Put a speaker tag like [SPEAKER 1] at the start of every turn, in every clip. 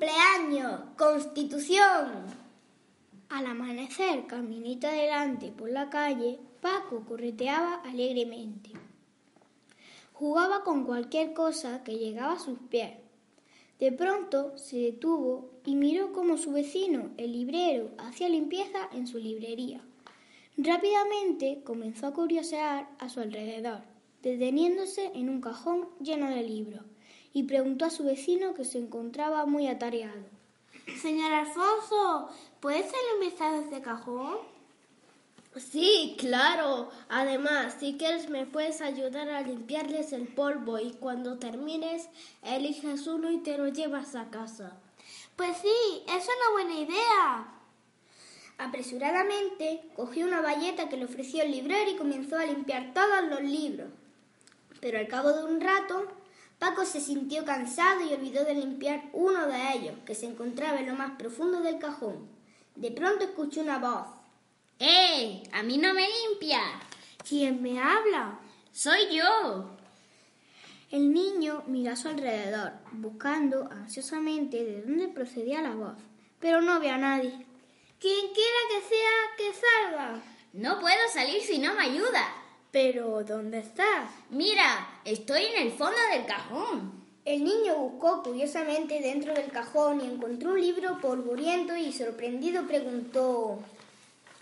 [SPEAKER 1] cumpleaños! ¡Constitución! Al amanecer, caminito adelante por la calle, Paco correteaba alegremente. Jugaba con cualquier cosa que llegaba a sus pies. De pronto se detuvo y miró cómo su vecino, el librero, hacía limpieza en su librería. Rápidamente comenzó a curiosear a su alrededor, deteniéndose en un cajón lleno de libros, y preguntó a su vecino que se encontraba muy atareado.
[SPEAKER 2] Señor Alfonso, ¿puede ser un vistazo a este cajón?
[SPEAKER 3] Sí, claro. Además, si quieres me puedes ayudar a limpiarles el polvo y cuando termines eliges uno y te lo llevas a casa.
[SPEAKER 2] Pues sí, es una buena idea.
[SPEAKER 1] Apresuradamente cogió una bayeta que le ofreció el librero y comenzó a limpiar todos los libros. Pero al cabo de un rato, Paco se sintió cansado y olvidó de limpiar uno de ellos, que se encontraba en lo más profundo del cajón. De pronto escuchó una voz.
[SPEAKER 4] ¡Eh! ¡A mí no me limpia!
[SPEAKER 2] ¿Quién me habla?
[SPEAKER 4] ¡Soy yo!
[SPEAKER 1] El niño miró a su alrededor, buscando ansiosamente de dónde procedía la voz, pero no había nadie.
[SPEAKER 2] Quien quiera que sea, que salga.
[SPEAKER 4] No puedo salir si no me ayuda.
[SPEAKER 2] Pero, ¿dónde estás?
[SPEAKER 4] Mira, estoy en el fondo del cajón.
[SPEAKER 1] El niño buscó curiosamente dentro del cajón y encontró un libro polvoriento y sorprendido preguntó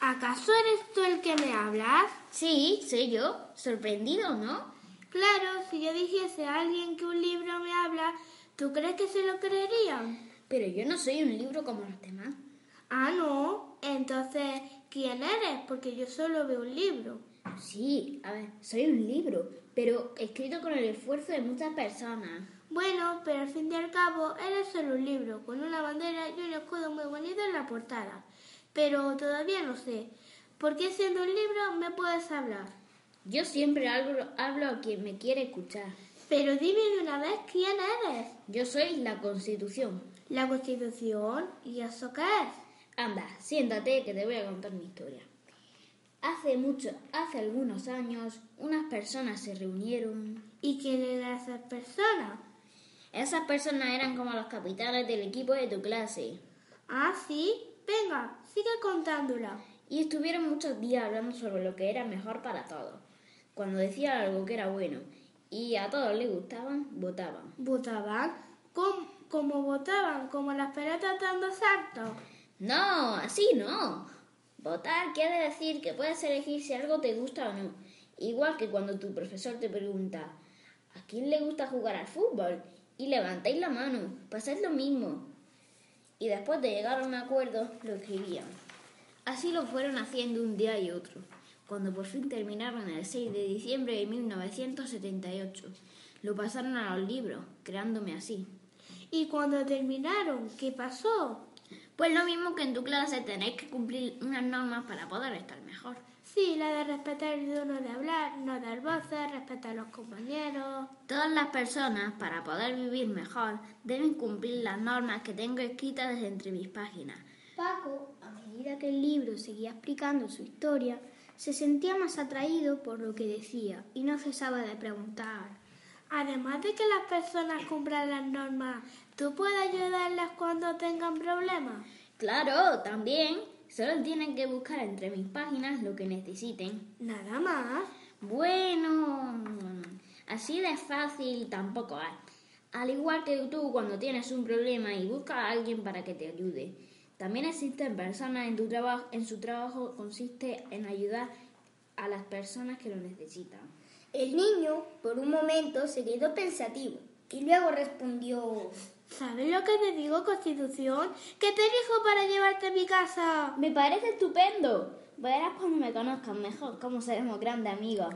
[SPEAKER 2] ¿Acaso eres tú el que me hablas?
[SPEAKER 4] Sí, soy yo. Sorprendido, ¿no?
[SPEAKER 2] Claro, si yo dijese a alguien que un libro me habla, ¿tú crees que se lo creerían?
[SPEAKER 4] Pero yo no soy un libro como los demás.
[SPEAKER 2] Ah, no. Entonces, ¿quién eres? Porque yo solo veo un libro.
[SPEAKER 4] Sí, a ver, soy un libro, pero escrito con el esfuerzo de muchas personas.
[SPEAKER 2] Bueno, pero al fin y al cabo eres solo un libro, con una bandera y un escudo muy bonito en la portada. Pero todavía no sé. ¿Por qué siendo un libro me puedes hablar?
[SPEAKER 4] Yo siempre hablo, hablo a quien me quiere escuchar.
[SPEAKER 2] Pero dime de una vez quién eres.
[SPEAKER 4] Yo soy la Constitución.
[SPEAKER 2] ¿La Constitución? ¿Y eso qué es?
[SPEAKER 4] Anda, siéntate que te voy a contar mi historia. Hace mucho, hace algunos años, unas personas se reunieron.
[SPEAKER 2] ¿Y quién eran esas personas?
[SPEAKER 4] Esas personas eran como los capitanes del equipo de tu clase.
[SPEAKER 2] Ah, sí. Venga, sigue contándola.
[SPEAKER 4] Y estuvieron muchos días hablando sobre lo que era mejor para todos. Cuando decía algo que era bueno y a todos les gustaban, votaban.
[SPEAKER 2] ¿Votaban? ¿Cómo, cómo votaban? ¿Como las pelotas dando saltos?
[SPEAKER 4] No, así no. Votar quiere decir que puedes elegir si algo te gusta o no. Igual que cuando tu profesor te pregunta, ¿a quién le gusta jugar al fútbol? Y levantáis la mano, pasáis lo mismo. Y después de llegar a un acuerdo, lo escribían. Así lo fueron haciendo un día y otro, cuando por fin terminaron el 6 de diciembre de 1978. Lo pasaron a los libros, creándome así.
[SPEAKER 2] ¿Y cuando terminaron, qué pasó?
[SPEAKER 4] Pues lo mismo que en tu clase tenéis que cumplir unas normas para poder estar mejor.
[SPEAKER 2] Sí, la de respetar el turno de hablar, no dar voces, respetar a los compañeros.
[SPEAKER 4] Todas las personas, para poder vivir mejor, deben cumplir las normas que tengo escritas entre mis páginas.
[SPEAKER 1] Paco, a medida que el libro seguía explicando su historia, se sentía más atraído por lo que decía y no cesaba de preguntar.
[SPEAKER 2] Además de que las personas cumplan las normas, ¿tú puedes ayudarlas cuando tengan problemas?
[SPEAKER 4] Claro, también. Solo tienen que buscar entre mis páginas lo que necesiten.
[SPEAKER 2] Nada más.
[SPEAKER 4] Bueno, así de fácil tampoco es. Al igual que tú cuando tienes un problema y buscas a alguien para que te ayude. También existen personas en tu trabajo, en su trabajo consiste en ayudar a las personas que lo necesitan.
[SPEAKER 1] El niño, por un momento, se quedó pensativo y luego respondió
[SPEAKER 2] ¿Sabes lo que te digo, Constitución? Que te elijo para llevarte a mi casa.
[SPEAKER 4] Me parece estupendo. Verás cuando me conozcan mejor cómo seremos grandes amigos.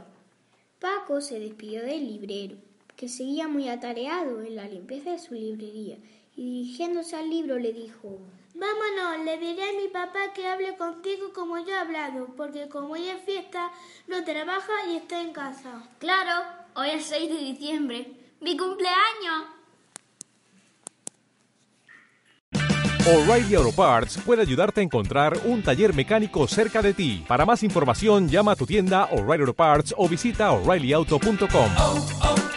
[SPEAKER 1] Paco se despidió del librero, que seguía muy atareado en la limpieza de su librería, y dirigiéndose al libro le dijo
[SPEAKER 2] Vámonos, le diré a mi papá que hable contigo como yo he hablado, porque como hoy es fiesta, no trabaja y está en casa.
[SPEAKER 4] Claro, hoy es 6 de diciembre, mi cumpleaños.
[SPEAKER 5] O'Reilly Auto Parts puede ayudarte a encontrar un taller mecánico cerca de ti. Para más información, llama a tu tienda O'Reilly Auto Parts o visita oreillyauto.com.